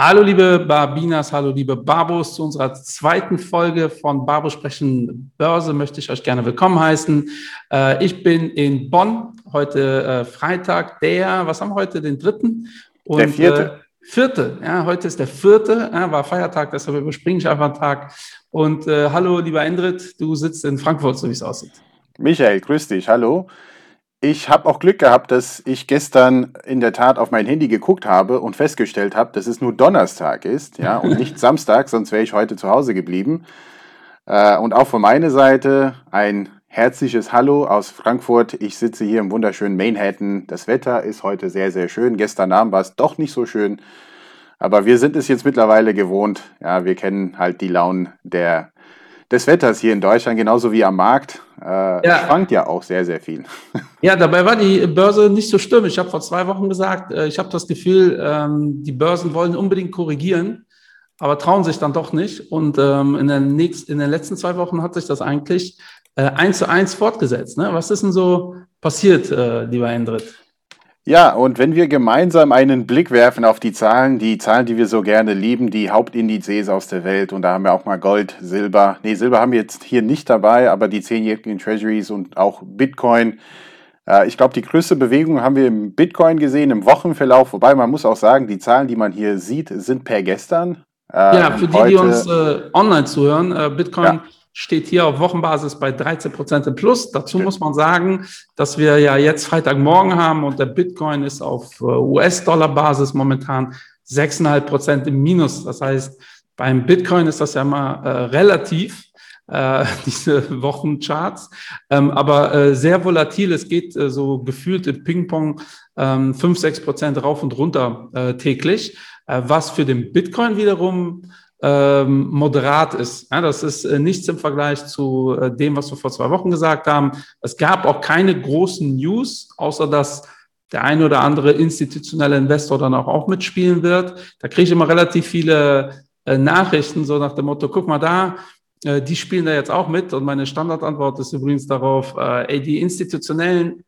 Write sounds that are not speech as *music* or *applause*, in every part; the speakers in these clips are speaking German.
Hallo liebe Barbinas, hallo liebe Barbos. Zu unserer zweiten Folge von Barbo sprechen Börse möchte ich euch gerne willkommen heißen. Äh, ich bin in Bonn, heute äh, Freitag, der, was haben wir heute, den dritten? Und, der vierte. Äh, vierte, ja, heute ist der vierte, ja, war Feiertag, deshalb überspringe ich einfach einen Tag. Und äh, hallo lieber Endrit, du sitzt in Frankfurt, so wie es aussieht. Michael, grüß dich, hallo. Ich habe auch Glück gehabt, dass ich gestern in der Tat auf mein Handy geguckt habe und festgestellt habe, dass es nur Donnerstag ist, ja, und *laughs* nicht Samstag, sonst wäre ich heute zu Hause geblieben. Äh, und auch von meiner Seite ein herzliches Hallo aus Frankfurt. Ich sitze hier im wunderschönen Manhattan. Das Wetter ist heute sehr, sehr schön. Gestern Abend war es doch nicht so schön. Aber wir sind es jetzt mittlerweile gewohnt. Ja, wir kennen halt die Launen der des Wetters hier in Deutschland, genauso wie am Markt, äh, ja. schwankt ja auch sehr, sehr viel. *laughs* Ja, dabei war die Börse nicht so stürmisch. Ich habe vor zwei Wochen gesagt, äh, ich habe das Gefühl, ähm, die Börsen wollen unbedingt korrigieren, aber trauen sich dann doch nicht. Und ähm, in, den nächsten, in den letzten zwei Wochen hat sich das eigentlich äh, eins zu eins fortgesetzt. Ne? Was ist denn so passiert, äh, lieber Endrit? Ja, und wenn wir gemeinsam einen Blick werfen auf die Zahlen, die Zahlen, die wir so gerne lieben, die Hauptindizes aus der Welt, und da haben wir auch mal Gold, Silber, nee, Silber haben wir jetzt hier nicht dabei, aber die zehnjährigen Treasuries und auch Bitcoin. Äh, ich glaube, die größte Bewegung haben wir im Bitcoin gesehen, im Wochenverlauf, wobei man muss auch sagen, die Zahlen, die man hier sieht, sind per gestern. ja, für die, die uns äh, online zuhören, äh, Bitcoin ja steht hier auf Wochenbasis bei 13 Prozent im Plus. Dazu muss man sagen, dass wir ja jetzt Freitagmorgen haben und der Bitcoin ist auf äh, US-Dollar-Basis momentan 6,5 Prozent im Minus. Das heißt, beim Bitcoin ist das ja mal äh, relativ, äh, *laughs* diese Wochencharts, ähm, aber äh, sehr volatil. Es geht äh, so gefühlt im Ping-Pong ähm, 5, 6 Prozent rauf und runter äh, täglich, äh, was für den Bitcoin wiederum ähm, moderat ist. Ja, das ist äh, nichts im Vergleich zu äh, dem, was wir vor zwei Wochen gesagt haben. Es gab auch keine großen News, außer dass der ein oder andere institutionelle Investor dann auch, auch mitspielen wird. Da kriege ich immer relativ viele äh, Nachrichten, so nach dem Motto, guck mal da, die spielen da jetzt auch mit. Und meine Standardantwort ist übrigens darauf, ey, die institutionellen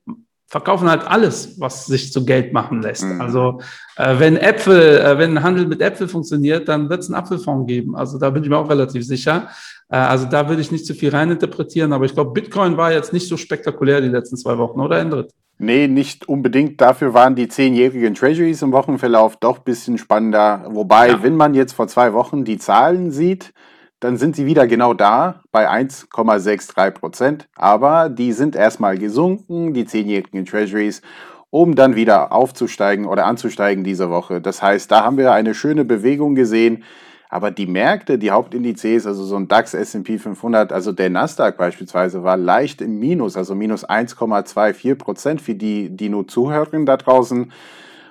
verkaufen halt alles, was sich zu Geld machen lässt. Mhm. Also äh, wenn Äpfel, äh, wenn ein Handel mit Äpfel funktioniert, dann wird es einen Apfelfonds geben. Also da bin ich mir auch relativ sicher. Äh, also da würde ich nicht zu viel reininterpretieren, aber ich glaube, Bitcoin war jetzt nicht so spektakulär die letzten zwei Wochen, oder Endrit? Nee, nicht unbedingt. Dafür waren die zehnjährigen Treasuries im Wochenverlauf doch ein bisschen spannender. Wobei, ja. wenn man jetzt vor zwei Wochen die Zahlen sieht, dann sind sie wieder genau da bei 1,63 Prozent. Aber die sind erstmal gesunken, die zehnjährigen Treasuries, um dann wieder aufzusteigen oder anzusteigen diese Woche. Das heißt, da haben wir eine schöne Bewegung gesehen. Aber die Märkte, die Hauptindizes, also so ein DAX, S&P 500, also der Nasdaq beispielsweise, war leicht im Minus, also minus 1,24 Prozent für die, die nur zuhören da draußen.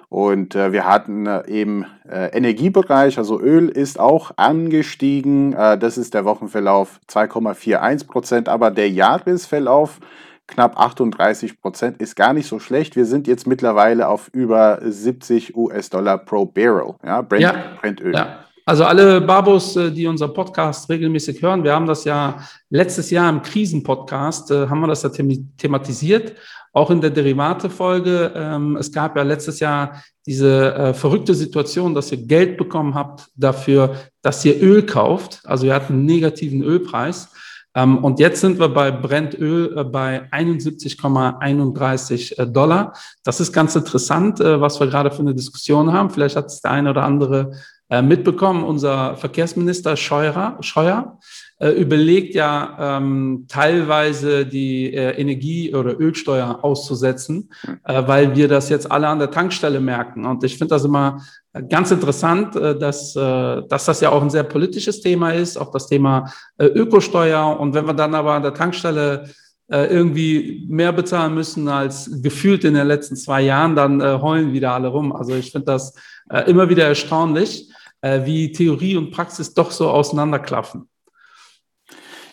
Und äh, wir hatten äh, eben äh, Energiebereich, also Öl ist auch angestiegen. Äh, das ist der Wochenverlauf 2,41 Prozent, aber der Jahresverlauf knapp 38 Prozent ist gar nicht so schlecht. Wir sind jetzt mittlerweile auf über 70 US-Dollar pro Barrel, ja, Brent, ja, Brentöl. Ja. Also alle Babos, äh, die unser Podcast regelmäßig hören, wir haben das ja letztes Jahr im Krisenpodcast, äh, haben wir das ja thematisiert auch in der Derivate-Folge. Ähm, es gab ja letztes Jahr diese äh, verrückte Situation, dass ihr Geld bekommen habt dafür, dass ihr Öl kauft. Also ihr hatten einen negativen Ölpreis. Ähm, und jetzt sind wir bei Brentöl äh, bei 71,31 äh, Dollar. Das ist ganz interessant, was wir gerade für eine Diskussion haben. Vielleicht hat es der eine oder andere äh, mitbekommen. Unser Verkehrsminister Scheuer, Scheuer äh, überlegt ja ähm, teilweise die äh, Energie- oder Ölsteuer auszusetzen, äh, weil wir das jetzt alle an der Tankstelle merken. Und ich finde das immer ganz interessant, äh, dass, äh, dass das ja auch ein sehr politisches Thema ist, auch das Thema äh, Ökosteuer. Und wenn wir dann aber an der Tankstelle äh, irgendwie mehr bezahlen müssen als gefühlt in den letzten zwei Jahren, dann äh, heulen wieder alle rum. Also ich finde das äh, immer wieder erstaunlich, äh, wie Theorie und Praxis doch so auseinanderklaffen.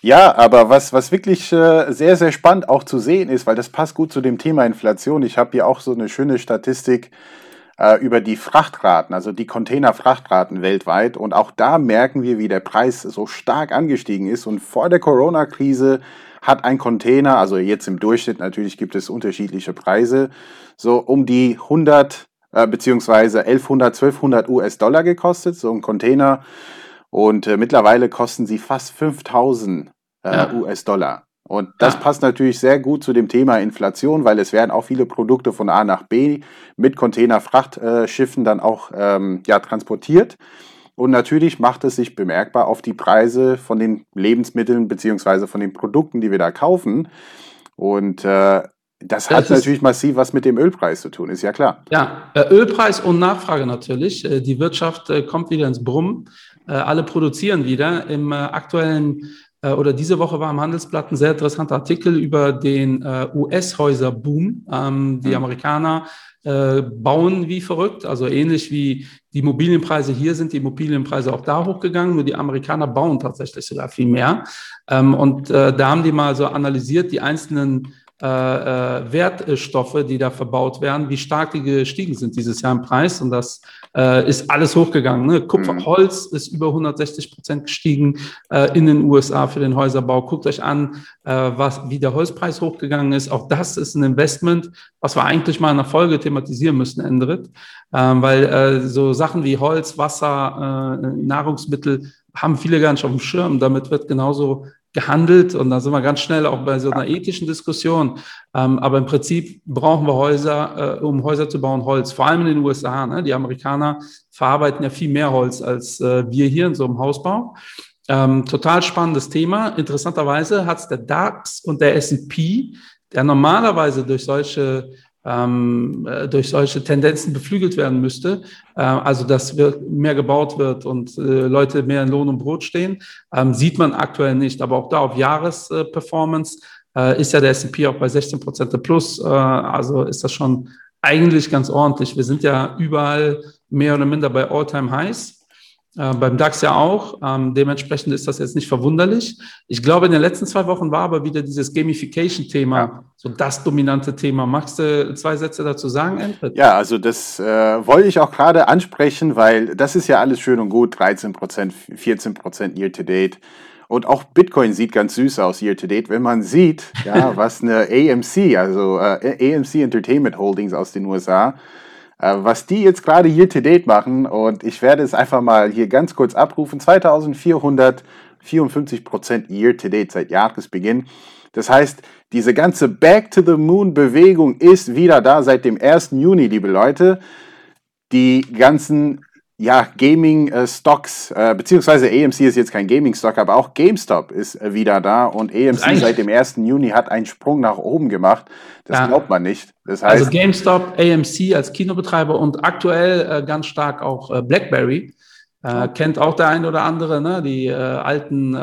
Ja, aber was, was wirklich äh, sehr, sehr spannend auch zu sehen ist, weil das passt gut zu dem Thema Inflation. Ich habe hier auch so eine schöne Statistik äh, über die Frachtraten, also die Containerfrachtraten weltweit. Und auch da merken wir, wie der Preis so stark angestiegen ist. Und vor der Corona-Krise hat ein Container, also jetzt im Durchschnitt natürlich gibt es unterschiedliche Preise, so um die 100 äh, beziehungsweise 1100, 1200 US-Dollar gekostet, so ein Container. Und äh, mittlerweile kosten sie fast 5000 äh, ja. US-Dollar. Und das ja. passt natürlich sehr gut zu dem Thema Inflation, weil es werden auch viele Produkte von A nach B mit Containerfrachtschiffen dann auch ähm, ja, transportiert. Und natürlich macht es sich bemerkbar auf die Preise von den Lebensmitteln beziehungsweise von den Produkten, die wir da kaufen. Und äh, das hat das natürlich massiv was mit dem Ölpreis zu tun, ist ja klar. Ja, äh, Ölpreis und Nachfrage natürlich. Äh, die Wirtschaft äh, kommt wieder ins Brummen. Alle produzieren wieder. Im aktuellen oder diese Woche war im Handelsblatt ein sehr interessanter Artikel über den US-Häuser-Boom. Ähm, die mhm. Amerikaner bauen wie verrückt, also ähnlich wie die Immobilienpreise hier sind, die Immobilienpreise auch da hochgegangen, nur die Amerikaner bauen tatsächlich sogar viel mehr. Ähm, und da haben die mal so analysiert, die einzelnen äh, äh, Wertstoffe, die da verbaut werden, wie stark die gestiegen sind dieses Jahr im Preis. Und das äh, ist alles hochgegangen. Ne? Kupfer, mhm. Holz ist über 160 Prozent gestiegen äh, in den USA für den Häuserbau. Guckt euch an, äh, was, wie der Holzpreis hochgegangen ist. Auch das ist ein Investment, was wir eigentlich mal in der Folge thematisieren müssen, Endrit. Ähm, weil äh, so Sachen wie Holz, Wasser, Nahrungsmittel haben viele gar nicht auf dem Schirm. Damit wird genauso gehandelt und da sind wir ganz schnell auch bei so einer ethischen Diskussion. Ähm, aber im Prinzip brauchen wir Häuser, äh, um Häuser zu bauen, Holz, vor allem in den USA. Ne? Die Amerikaner verarbeiten ja viel mehr Holz als äh, wir hier in so einem Hausbau. Ähm, total spannendes Thema. Interessanterweise hat es der DAX und der S&P, der normalerweise durch solche ähm, äh, durch solche Tendenzen beflügelt werden müsste. Äh, also dass mehr gebaut wird und äh, Leute mehr in Lohn und Brot stehen, ähm, sieht man aktuell nicht. Aber auch da auf Jahresperformance äh, ist ja der S&P auch bei 16 Prozent plus. Äh, also ist das schon eigentlich ganz ordentlich. Wir sind ja überall mehr oder minder bei All-Time-Highs. Äh, beim DAX ja auch. Ähm, dementsprechend ist das jetzt nicht verwunderlich. Ich glaube, in den letzten zwei Wochen war aber wieder dieses Gamification-Thema ja. so das dominante Thema. Magst du zwei Sätze dazu sagen, Enfred? Ja, also das äh, wollte ich auch gerade ansprechen, weil das ist ja alles schön und gut. 13 Prozent, 14 Prozent year-to-date. Und auch Bitcoin sieht ganz süß aus year-to-date, wenn man sieht, ja, *laughs* was eine AMC, also äh, AMC Entertainment Holdings aus den USA, was die jetzt gerade year to date machen. Und ich werde es einfach mal hier ganz kurz abrufen. 2454 Prozent year to date seit Jahresbeginn. Das heißt, diese ganze Back to the Moon Bewegung ist wieder da seit dem 1. Juni, liebe Leute. Die ganzen ja, Gaming-Stocks, äh, äh, beziehungsweise AMC ist jetzt kein Gaming-Stock, aber auch GameStop ist äh, wieder da und AMC seit dem 1. Juni hat einen Sprung nach oben gemacht. Das ja. glaubt man nicht. Das also heißt, also GameStop, AMC als Kinobetreiber und aktuell äh, ganz stark auch äh, BlackBerry. Äh, kennt auch der ein oder andere, ne? die alten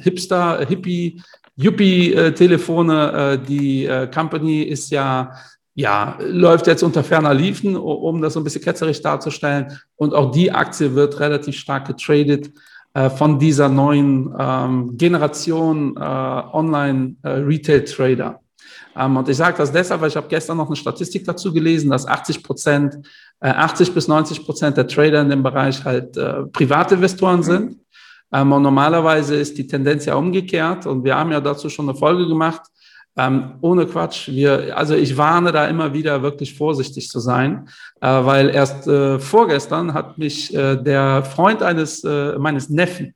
Hipster, Hippie, Yuppie-Telefone. die Company ist ja ja, läuft jetzt unter ferner Liefen, um das so ein bisschen ketzerisch darzustellen. Und auch die Aktie wird relativ stark getradet äh, von dieser neuen ähm, Generation äh, Online-Retail-Trader. Äh, ähm, und ich sage das deshalb, weil ich habe gestern noch eine Statistik dazu gelesen, dass 80 Prozent, 80 äh, bis 90 Prozent der Trader in dem Bereich halt äh, Privatinvestoren sind. Ähm, und normalerweise ist die Tendenz ja umgekehrt. Und wir haben ja dazu schon eine Folge gemacht ähm, ohne Quatsch, wir, also ich warne da immer wieder wirklich vorsichtig zu sein, äh, weil erst äh, vorgestern hat mich äh, der Freund eines äh, meines Neffen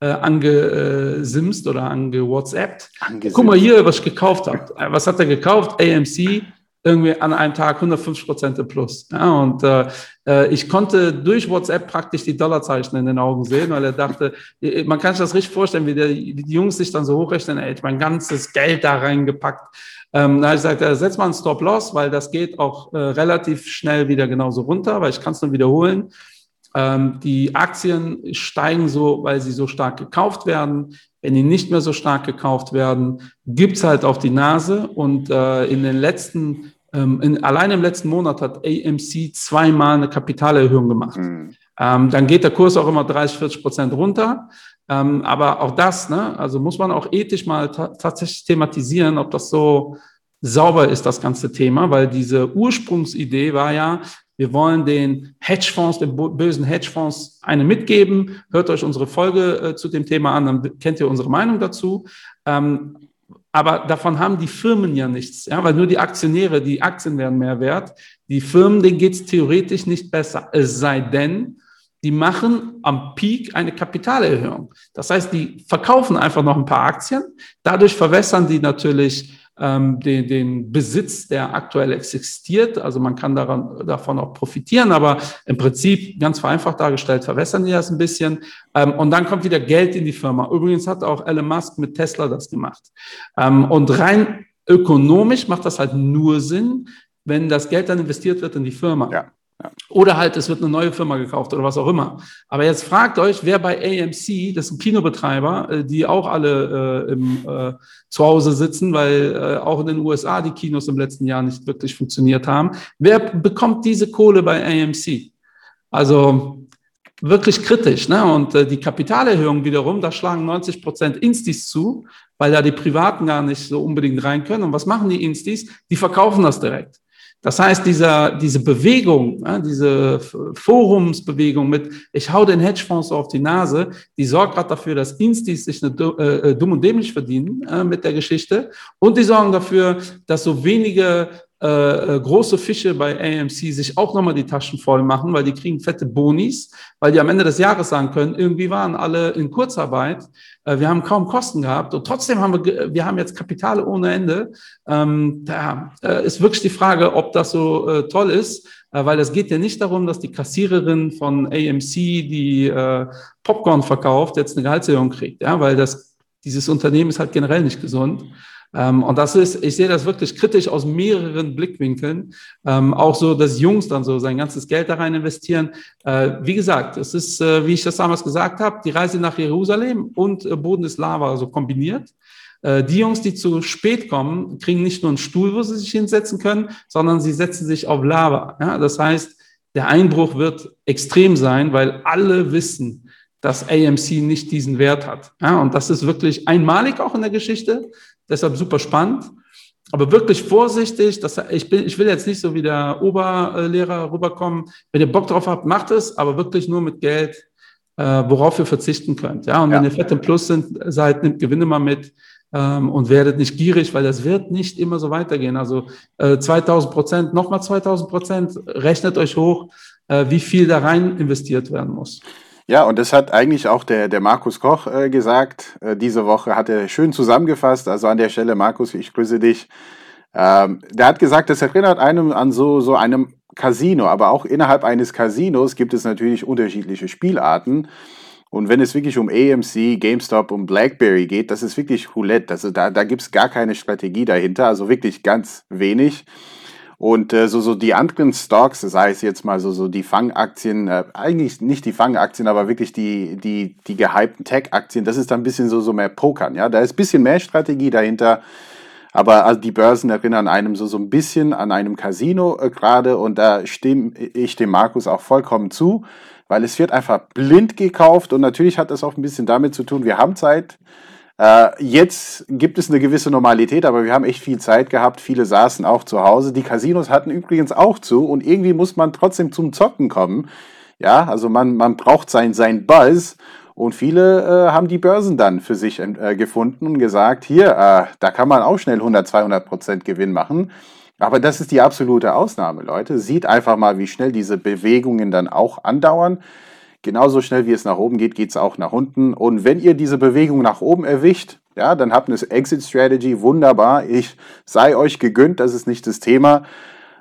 äh, angesimst oder angewhatsappt. Guck mal hier, was ich gekauft habe. Äh, was hat er gekauft? AMC irgendwie an einem Tag 150 Prozent im Plus. Ja, und äh, äh, ich konnte durch WhatsApp praktisch die Dollarzeichen in den Augen sehen, weil er dachte, man kann sich das richtig vorstellen, wie der, die Jungs sich dann so hochrechnen, ey, mein ganzes Geld da reingepackt. Ähm, da habe ich gesagt, äh, setz mal einen Stop-Loss, weil das geht auch äh, relativ schnell wieder genauso runter, weil ich kann es nur wiederholen. Ähm, die Aktien steigen so, weil sie so stark gekauft werden. Wenn die nicht mehr so stark gekauft werden, gibt's halt auf die Nase. Und äh, in den letzten, ähm, in, allein im letzten Monat hat AMC zweimal eine Kapitalerhöhung gemacht. Mhm. Ähm, dann geht der Kurs auch immer 30, 40 Prozent runter. Ähm, aber auch das, ne, also muss man auch ethisch mal tatsächlich thematisieren, ob das so sauber ist, das ganze Thema, weil diese Ursprungsidee war ja, wir wollen den Hedgefonds, den bösen Hedgefonds eine mitgeben. Hört euch unsere Folge äh, zu dem Thema an, dann kennt ihr unsere Meinung dazu. Ähm, aber davon haben die Firmen ja nichts, ja, weil nur die Aktionäre, die Aktien werden mehr wert. Die Firmen, denen geht es theoretisch nicht besser, es sei denn, die machen am Peak eine Kapitalerhöhung. Das heißt, die verkaufen einfach noch ein paar Aktien. Dadurch verwässern die natürlich ähm, den, den Besitz, der aktuell existiert. Also man kann daran, davon auch profitieren, aber im Prinzip ganz vereinfacht dargestellt verwässern die das ein bisschen. Ähm, und dann kommt wieder Geld in die Firma. Übrigens hat auch Elon Musk mit Tesla das gemacht. Ähm, und rein ökonomisch macht das halt nur Sinn, wenn das Geld dann investiert wird in die Firma. Ja. Oder halt, es wird eine neue Firma gekauft oder was auch immer. Aber jetzt fragt euch, wer bei AMC, das ist ein Kinobetreiber, äh, die auch alle äh, im, äh, zu Hause sitzen, weil äh, auch in den USA die Kinos im letzten Jahr nicht wirklich funktioniert haben. Wer bekommt diese Kohle bei AMC? Also wirklich kritisch. Ne? Und äh, die Kapitalerhöhung wiederum, da schlagen 90 Prozent Instis zu, weil da die Privaten gar nicht so unbedingt rein können. Und was machen die Instis? Die verkaufen das direkt. Das heißt, dieser, diese Bewegung, diese Forumsbewegung mit, ich hau den Hedgefonds auf die Nase, die sorgt gerade dafür, dass Instis sich eine, äh, äh, dumm und dämlich verdienen äh, mit der Geschichte. Und die sorgen dafür, dass so wenige äh, äh, große Fische bei AMC sich auch nochmal die Taschen voll machen, weil die kriegen fette Bonis, weil die am Ende des Jahres sagen können, irgendwie waren alle in Kurzarbeit, äh, wir haben kaum Kosten gehabt und trotzdem haben wir, wir haben jetzt Kapitale ohne Ende. Ähm, da äh, ist wirklich die Frage, ob das so toll ist, weil es geht ja nicht darum, dass die Kassiererin von AMC, die äh, Popcorn verkauft, jetzt eine Gehaltserhöhung kriegt, ja, weil das, dieses Unternehmen ist halt generell nicht gesund. Ähm, und das ist, ich sehe das wirklich kritisch aus mehreren Blickwinkeln. Ähm, auch so, dass Jungs dann so sein ganzes Geld da rein investieren. Äh, wie gesagt, es ist, äh, wie ich das damals gesagt habe, die Reise nach Jerusalem und äh, Boden ist Lava, so kombiniert. Die Jungs, die zu spät kommen, kriegen nicht nur einen Stuhl, wo sie sich hinsetzen können, sondern sie setzen sich auf Lava. Ja? Das heißt, der Einbruch wird extrem sein, weil alle wissen, dass AMC nicht diesen Wert hat. Ja, und das ist wirklich einmalig auch in der Geschichte. Deshalb super spannend. Aber wirklich vorsichtig. Das, ich, bin, ich will jetzt nicht so wie der Oberlehrer rüberkommen. Wenn ihr Bock drauf habt, macht es, aber wirklich nur mit Geld, äh, worauf ihr verzichten könnt. Ja, und ja. wenn ihr fett im Plus sind, seid, nimmt Gewinne mal mit ähm, und werdet nicht gierig, weil das wird nicht immer so weitergehen. Also äh, 2000 Prozent, nochmal 2000 Prozent, rechnet euch hoch, äh, wie viel da rein investiert werden muss. Ja, und das hat eigentlich auch der, der Markus Koch äh, gesagt. Äh, diese Woche hat er schön zusammengefasst. Also an der Stelle, Markus, ich grüße dich. Ähm, der hat gesagt, das erinnert einem an so, so einem Casino, aber auch innerhalb eines Casinos gibt es natürlich unterschiedliche Spielarten. Und wenn es wirklich um AMC, GameStop und BlackBerry geht, das ist wirklich Roulette. Also da, da gibt es gar keine Strategie dahinter, also wirklich ganz wenig. Und äh, so, so die anderen Stocks, sei es jetzt mal so, so die Fangaktien, äh, eigentlich nicht die Fangaktien, aber wirklich die, die, die gehypten Tech-Aktien, das ist dann ein bisschen so, so mehr Pokern, ja. Da ist ein bisschen mehr Strategie dahinter. Aber also die Börsen erinnern einem so, so ein bisschen an einem Casino äh, gerade und da stimme ich dem Markus auch vollkommen zu, weil es wird einfach blind gekauft und natürlich hat das auch ein bisschen damit zu tun, wir haben Zeit, jetzt gibt es eine gewisse Normalität, aber wir haben echt viel Zeit gehabt. Viele saßen auch zu Hause. Die Casinos hatten übrigens auch zu und irgendwie muss man trotzdem zum Zocken kommen. Ja, also man, man braucht sein, sein Buzz. Und viele äh, haben die Börsen dann für sich äh, gefunden und gesagt, hier, äh, da kann man auch schnell 100, 200 Prozent Gewinn machen. Aber das ist die absolute Ausnahme, Leute. Sieht einfach mal, wie schnell diese Bewegungen dann auch andauern. Genauso schnell wie es nach oben geht, geht es auch nach unten. Und wenn ihr diese Bewegung nach oben erwischt, ja, dann habt ihr eine Exit Strategy, wunderbar. Ich sei euch gegönnt, das ist nicht das Thema.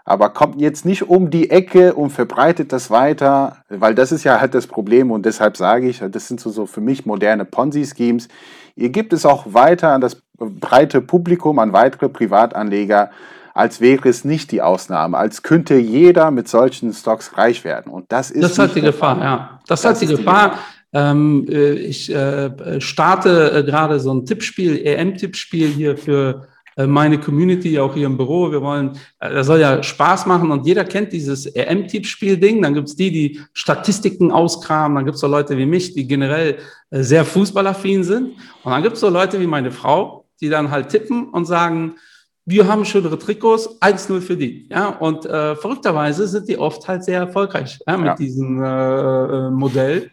Aber kommt jetzt nicht um die Ecke und verbreitet das weiter, weil das ist ja halt das Problem und deshalb sage ich, das sind so, so für mich moderne Ponzi-Schemes. Ihr gebt es auch weiter an das breite Publikum, an weitere Privatanleger als wäre es nicht die Ausnahme, als könnte jeder mit solchen Stocks reich werden. Und das ist. Das hat die Gefahr, Fall. ja. Das, das hat die Gefahr. Gefahr. Ähm, äh, ich äh, starte äh, gerade so ein Tippspiel, EM-Tippspiel hier für äh, meine Community, auch hier im Büro. Wir wollen, das soll ja Spaß machen und jeder kennt dieses EM-Tippspiel-Ding. Dann gibt's die, die Statistiken auskramen. Dann gibt's so Leute wie mich, die generell sehr fußballaffin sind. Und dann gibt's so Leute wie meine Frau, die dann halt tippen und sagen, wir haben schönere Trikots, 1-0 für die. Ja, und äh, verrückterweise sind die oft halt sehr erfolgreich ja, mit ja. diesem äh, äh, Modell.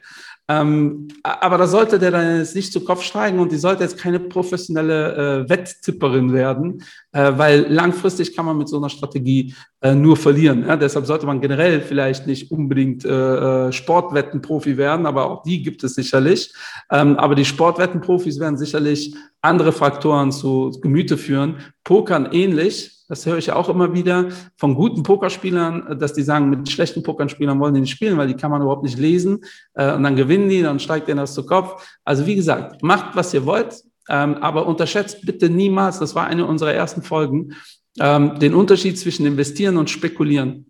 Ähm, aber da sollte der dann jetzt nicht zu Kopf steigen und die sollte jetzt keine professionelle äh, Wetttipperin werden, weil langfristig kann man mit so einer Strategie äh, nur verlieren. Ja? Deshalb sollte man generell vielleicht nicht unbedingt äh, äh Sportwettenprofi werden, aber auch die gibt es sicherlich. Ähm, aber die Sportwettenprofis werden sicherlich andere Faktoren zu Gemüte führen. Pokern ähnlich. Das höre ich auch immer wieder von guten Pokerspielern, dass die sagen, mit schlechten Pokerspielern wollen die nicht spielen, weil die kann man überhaupt nicht lesen. Äh, und dann gewinnen die, dann steigt denen das zu Kopf. Also wie gesagt, macht, was ihr wollt, aber unterschätzt bitte niemals, das war eine unserer ersten Folgen, ähm, den Unterschied zwischen investieren und spekulieren.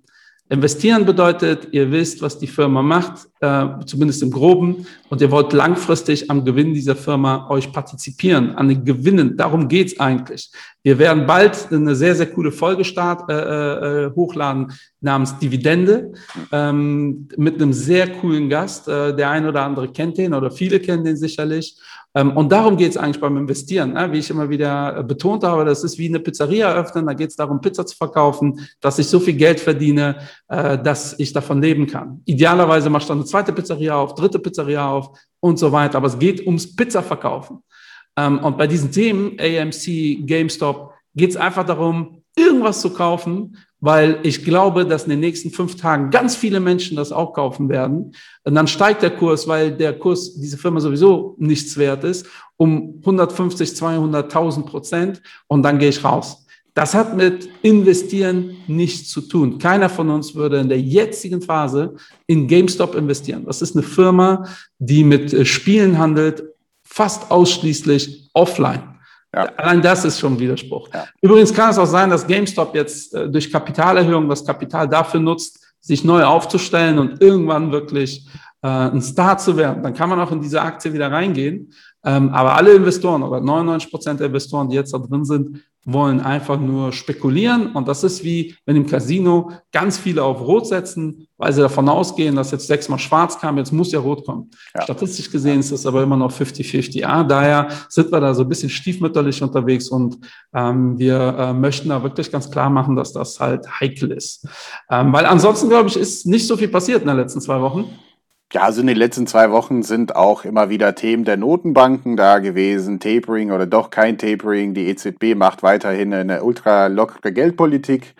Investieren bedeutet, ihr wisst, was die Firma macht, äh, zumindest im Groben, und ihr wollt langfristig am Gewinn dieser Firma euch partizipieren, an den Gewinnen. Darum geht's eigentlich. Wir werden bald eine sehr, sehr coole Folge start, äh, äh, hochladen namens Dividende ähm, mit einem sehr coolen Gast. Äh, der ein oder andere kennt den oder viele kennen den sicherlich. Ähm, und darum geht es eigentlich beim Investieren. Ne? Wie ich immer wieder äh, betont habe, das ist wie eine Pizzeria öffnen. Da geht es darum, Pizza zu verkaufen, dass ich so viel Geld verdiene, äh, dass ich davon leben kann. Idealerweise machst du dann eine zweite Pizzeria auf, dritte Pizzeria auf und so weiter. Aber es geht ums Pizza verkaufen. Ähm, und bei diesen Themen, AMC, GameStop, geht es einfach darum, irgendwas zu kaufen, weil ich glaube, dass in den nächsten fünf Tagen ganz viele Menschen das auch kaufen werden. Und dann steigt der Kurs, weil der Kurs diese Firma sowieso nichts wert ist, um 150, 200.000 Prozent und dann gehe ich raus. Das hat mit Investieren nichts zu tun. Keiner von uns würde in der jetzigen Phase in GameStop investieren. Das ist eine Firma, die mit äh, Spielen handelt, fast ausschließlich offline. Ja. Allein das ist schon ein Widerspruch. Ja. Übrigens kann es auch sein, dass GameStop jetzt äh, durch Kapitalerhöhung das Kapital dafür nutzt, sich neu aufzustellen und irgendwann wirklich äh, ein Star zu werden. Dann kann man auch in diese Aktie wieder reingehen. Ähm, aber alle Investoren oder 99 Prozent der Investoren, die jetzt da drin sind, wollen einfach nur spekulieren. Und das ist wie, wenn im Casino ganz viele auf Rot setzen, weil sie davon ausgehen, dass jetzt sechsmal schwarz kam, jetzt muss ja Rot kommen. Ja. Statistisch gesehen ist das aber immer noch 50-50. Ja, daher sind wir da so ein bisschen stiefmütterlich unterwegs und ähm, wir äh, möchten da wirklich ganz klar machen, dass das halt heikel ist. Ähm, weil ansonsten, glaube ich, ist nicht so viel passiert in den letzten zwei Wochen. Ja, also in den letzten zwei Wochen sind auch immer wieder Themen der Notenbanken da gewesen. Tapering oder doch kein Tapering. Die EZB macht weiterhin eine ultra lockere Geldpolitik.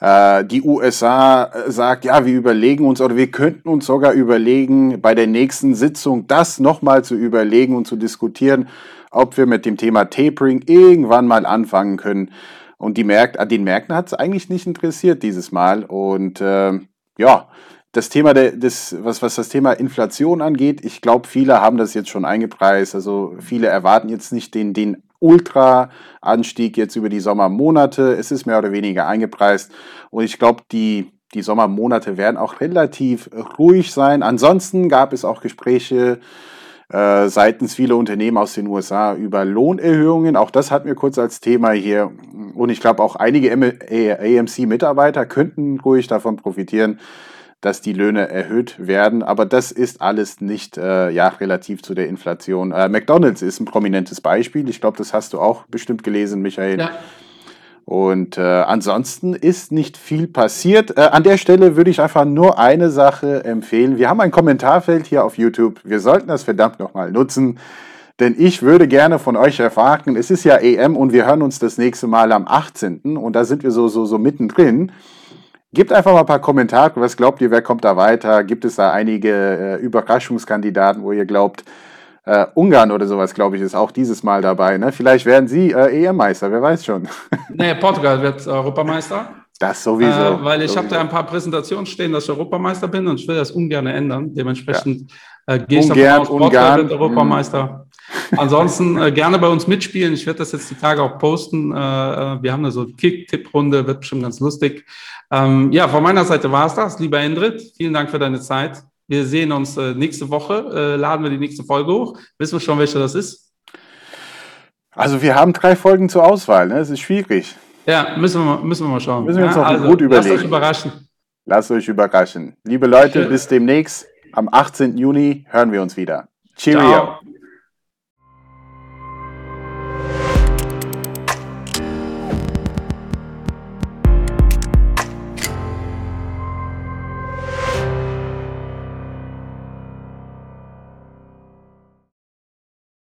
Äh, die USA sagt, ja, wir überlegen uns oder wir könnten uns sogar überlegen, bei der nächsten Sitzung das nochmal zu überlegen und zu diskutieren, ob wir mit dem Thema Tapering irgendwann mal anfangen können. Und die Märkte, den Märkten hat es eigentlich nicht interessiert dieses Mal. Und äh, ja, das Thema des, was, was das Thema Inflation angeht, ich glaube, viele haben das jetzt schon eingepreist. Also viele erwarten jetzt nicht den, den Ultra-Anstieg jetzt über die Sommermonate. Es ist mehr oder weniger eingepreist. Und ich glaube, die, die Sommermonate werden auch relativ ruhig sein. Ansonsten gab es auch Gespräche äh, seitens vieler Unternehmen aus den USA über Lohnerhöhungen. Auch das hatten wir kurz als Thema hier. Und ich glaube, auch einige AMC-Mitarbeiter könnten ruhig davon profitieren, dass die Löhne erhöht werden. Aber das ist alles nicht äh, ja, relativ zu der Inflation. Äh, McDonald's ist ein prominentes Beispiel. Ich glaube, das hast du auch bestimmt gelesen, Michael. Ja. Und äh, ansonsten ist nicht viel passiert. Äh, an der Stelle würde ich einfach nur eine Sache empfehlen. Wir haben ein Kommentarfeld hier auf YouTube. Wir sollten das verdammt nochmal nutzen. Denn ich würde gerne von euch erfahren, es ist ja EM und wir hören uns das nächste Mal am 18. Und da sind wir so, so, so mittendrin. Gebt einfach mal ein paar Kommentare. Was glaubt ihr, wer kommt da weiter? Gibt es da einige äh, Überraschungskandidaten, wo ihr glaubt, äh, Ungarn oder sowas, glaube ich, ist auch dieses Mal dabei. Ne? Vielleicht werden sie äh, EM-Meister, wer weiß schon. *laughs* nee, Portugal wird Europameister. Das sowieso. Äh, weil ich habe da ein paar Präsentationen stehen, dass ich Europameister bin und ich will das ungern ändern. Dementsprechend ja. äh, gehe ich davon aus, Portugal wird Europameister. Ansonsten äh, gerne bei uns mitspielen. Ich werde das jetzt die Tage auch posten. Äh, äh wir haben eine so Kick-Tipp-Runde, wird bestimmt ganz lustig. Ähm, ja, von meiner Seite war es das. Lieber Endrit, vielen Dank für deine Zeit. Wir sehen uns äh, nächste Woche. Äh, laden wir die nächste Folge hoch. Wissen wir schon, welche das ist? Also wir haben drei Folgen zur Auswahl. Ne? Es ist schwierig. Ja, müssen wir, mal, müssen wir mal schauen. Müssen wir uns ja, noch also, gut überlegen. Lasst euch überraschen. Lasst euch überraschen. Liebe Leute, Schön. bis demnächst. Am 18. Juni hören wir uns wieder. Cheerio. Ciao.